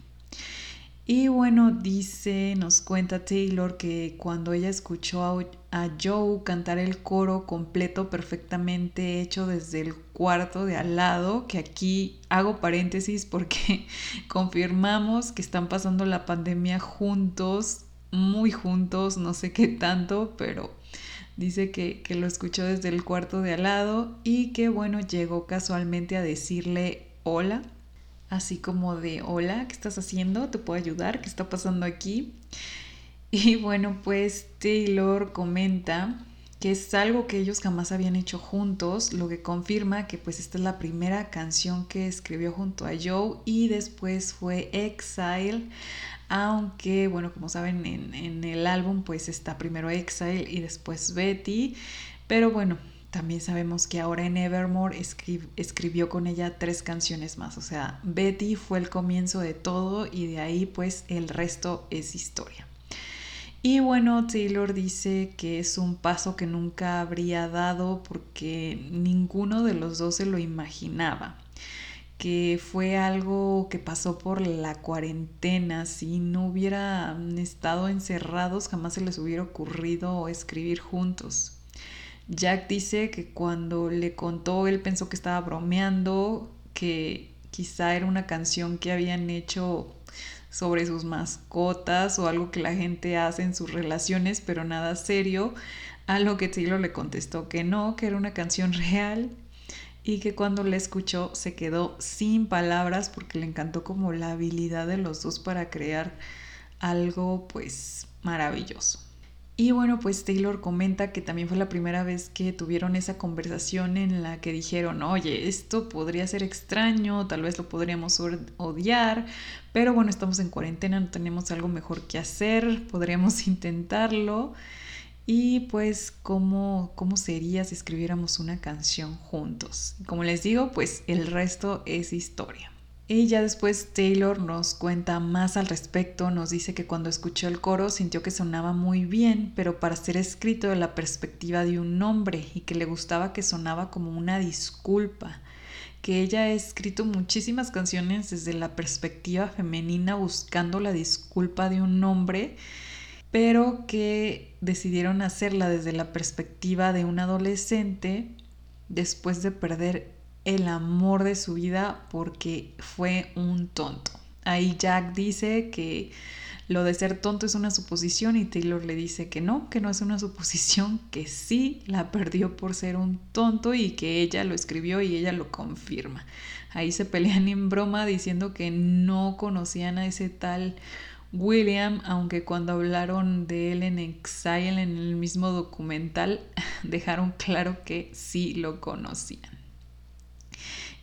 Y bueno, dice, nos cuenta Taylor que cuando ella escuchó a, Joe cantar el coro completo, perfectamente hecho desde el cuarto de al lado, que aquí hago paréntesis porque [laughs] confirmamos que están pasando la pandemia juntos, muy juntos, no sé qué tanto, pero dice que, que lo escuchó desde el cuarto de al lado y que bueno, llegó casualmente a decirle hola así como de, hola, ¿qué estás haciendo? ¿Te puedo ayudar? ¿Qué está pasando aquí? [laughs] Y bueno, pues Taylor comenta que es algo que ellos jamás habían hecho juntos, lo que confirma que pues esta es la primera canción que escribió junto a Joe y después fue Exile, aunque bueno, como saben en, en el álbum pues está primero Exile y después Betty, pero bueno, también sabemos que ahora en Evermore escribió con ella tres canciones más. O sea, Betty fue el comienzo de todo y de ahí pues el resto es historia. Y bueno, Taylor dice que es un paso que nunca habría dado porque ninguno de los dos se lo imaginaba que fue algo que pasó por la cuarentena. Si no hubieran estado encerrados, jamás se les hubiera ocurrido escribir juntos. Jack dice que cuando le contó, él pensó que estaba bromeando, que quizá era una canción que habían hecho sobre sus mascotas o algo que la gente hace en sus relaciones, pero nada serio. A lo que Taylor le contestó que no, que era una canción real y que cuando la escuchó se quedó sin palabras porque le encantó como la habilidad de los dos para crear algo pues maravilloso. Y bueno, pues Taylor comenta que también fue la primera vez que tuvieron esa conversación en la que dijeron, oye, esto podría ser extraño, tal vez lo podríamos odiar, pero bueno, estamos en cuarentena, no tenemos algo mejor que hacer, podríamos [laughs] intentarlo. Y pues, ¿cómo, cómo sería si escribiéramos una canción juntos? Como les digo, pues el resto es historia. Y ya después Taylor nos cuenta más al respecto, nos dice que cuando escuchó el coro sintió que sonaba muy bien, pero para ser escrito de la perspectiva de un hombre y que le gustaba que sonaba como una disculpa, que ella ha escrito muchísimas canciones desde la perspectiva femenina buscando la disculpa de un hombre, pero que decidieron hacerla desde la perspectiva de un adolescente después de perder el amor de su vida porque fue un tonto. Ahí Jack dice que lo de ser tonto es una suposición y Taylor le dice que no, que no es una [laughs] suposición, que sí la perdió por ser un tonto y que ella lo escribió y ella lo confirma. Ahí se pelean en broma diciendo que no conocían a ese tal William, aunque cuando hablaron de él en Exile en el mismo documental [laughs] dejaron claro que sí lo conocían.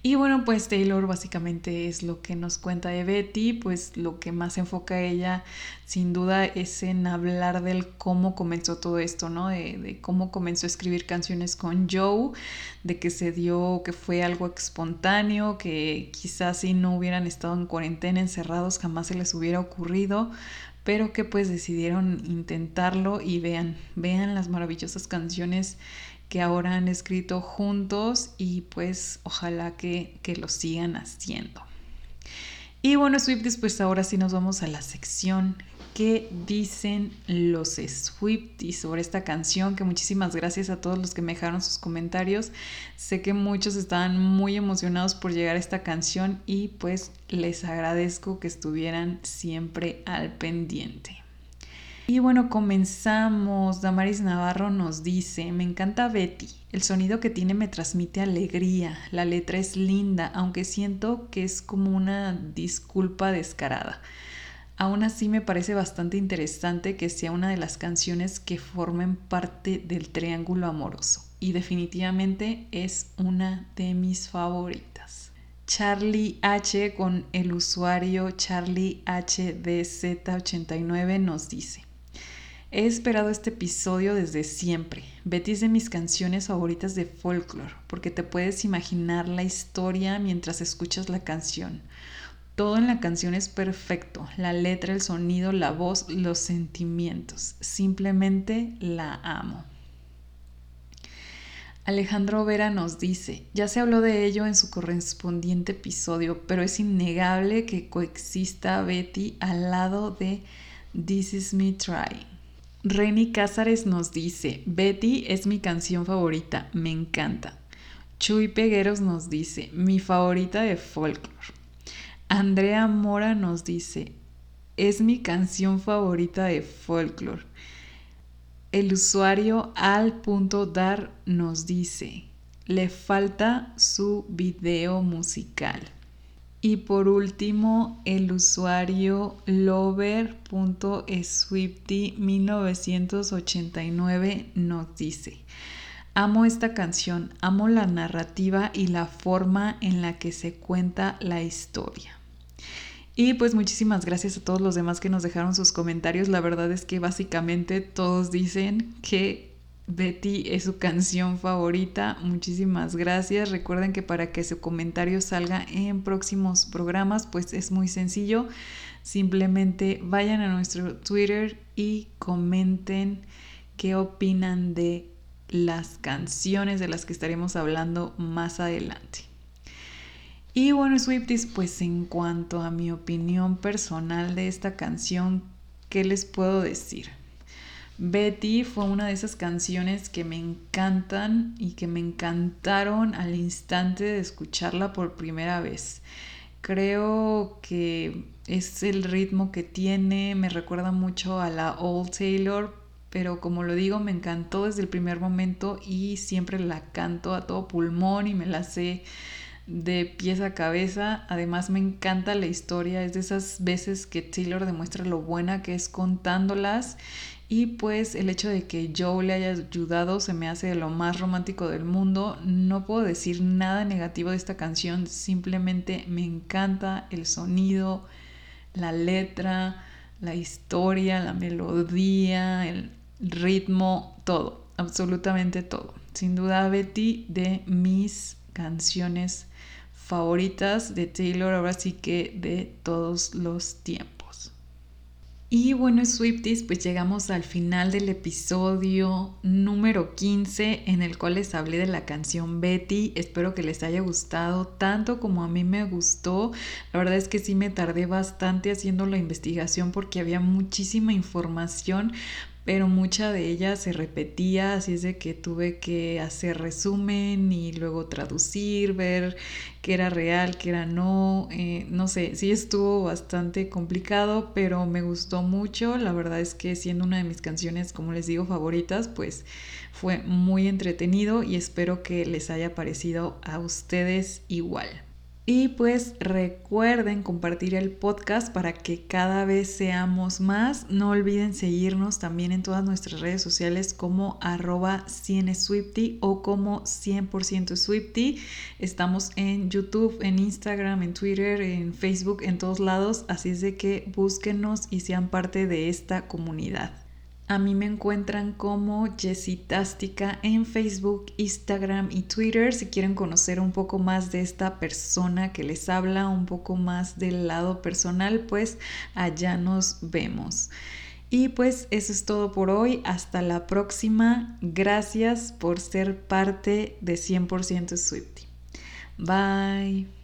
Y bueno, pues Taylor básicamente es lo que nos cuenta de Betty, pues lo que más enfoca ella sin duda es en hablar del cómo comenzó todo esto, ¿no? De, cómo comenzó a escribir canciones con Joe, de que se dio, que fue algo espontáneo, que quizás si no hubieran estado en cuarentena encerrados jamás se les hubiera ocurrido, pero que pues decidieron intentarlo y vean, vean las maravillosas canciones que ahora han escrito juntos y pues ojalá que, que lo sigan haciendo. Y bueno, Swifties, pues ahora sí nos vamos a la sección qué dicen los Swifties sobre esta canción, que muchísimas gracias a todos los que me dejaron sus comentarios. Sé que muchos estaban muy emocionados por llegar a esta canción y pues les agradezco que estuvieran siempre al pendiente. Y bueno, comenzamos. Damaris Navarro nos dice, me encanta Betty. El sonido que tiene me transmite alegría. La letra es linda, aunque siento que es como una disculpa descarada. Aún así me parece bastante interesante que sea una de las canciones que formen parte del triángulo amoroso y definitivamente es una de mis favoritas. Charlie H con el usuario Charlie HDZ89 nos dice, He esperado este episodio desde siempre. Betty es de mis canciones favoritas de folklore porque te puedes imaginar la historia mientras escuchas la canción. Todo en la canción es perfecto, la letra, el sonido, la voz, los sentimientos. Simplemente la amo. Alejandro Vera nos dice, ya se habló de ello en su correspondiente episodio, pero es innegable que coexista Betty al lado de This Is Me Trying. Reni Cázares nos dice, Betty es mi canción favorita, me encanta. Chuy Pegueros nos dice, mi favorita de folklore. Andrea Mora nos dice, es mi canción favorita de folklore. El usuario al.dar nos dice, le falta su video musical. Y por último, el usuario lover.swifty1989 nos dice, amo esta canción, amo la narrativa y la forma en la que se cuenta la historia. Y pues muchísimas gracias a todos los demás que nos dejaron sus comentarios. La verdad es que básicamente todos dicen que Betty es su canción favorita. Muchísimas gracias. Recuerden que para que su comentario salga en próximos programas, pues es muy sencillo. Simplemente vayan a nuestro Twitter y comenten qué opinan de las canciones de las que estaremos hablando más adelante. Y bueno, Swifties, pues en cuanto a mi opinión personal de esta canción, ¿qué les puedo decir? Betty fue una de esas canciones que me encantan y que me encantaron al instante de escucharla por primera vez. Creo que es el ritmo que tiene, me recuerda mucho a la Old Taylor, pero como lo digo, me encantó desde el primer momento y siempre la canto a todo pulmón y me la sé de pies a cabeza. Además me encanta la historia, es de esas veces que Taylor demuestra lo buena que es contándolas y pues el hecho de que Joe le haya ayudado se me hace lo más romántico del mundo. No puedo decir nada negativo de esta canción, simplemente me encanta el sonido, la letra, la historia, la melodía, el ritmo, todo, absolutamente todo. Sin duda Betty de mis canciones favoritas de Taylor, ahora sí que de todos los tiempos. Y bueno, Swifties, pues llegamos al final del episodio número 15 en el cual les hablé de la canción Betty. Espero que les haya gustado tanto como a mí me gustó. La verdad es que sí me tardé bastante haciendo la investigación porque había muchísima información, pero mucha de ella se repetía, así es de que tuve que hacer resumen y luego traducir, ver qué era real, qué era no, eh, no sé, sí estuvo bastante complicado, pero me gustó mucho, la verdad es que siendo una de mis canciones, como les digo, favoritas, pues fue muy entretenido y espero que les haya parecido a ustedes igual. Y pues recuerden compartir el podcast para que cada vez seamos más. No olviden seguirnos también en todas nuestras redes sociales como arroba 100 o como 100% Swifty. Estamos en YouTube, en Instagram, en Twitter, en Facebook, en todos lados. Así es de que búsquenos y sean parte de esta comunidad. A mí me encuentran como Jessitástica en Facebook, Instagram y Twitter. Si quieren conocer un poco más de esta persona que les habla, un poco más del lado personal, pues allá nos vemos. Y pues eso es todo por hoy. Hasta la próxima. Gracias por ser parte de 100% Swifty. Bye.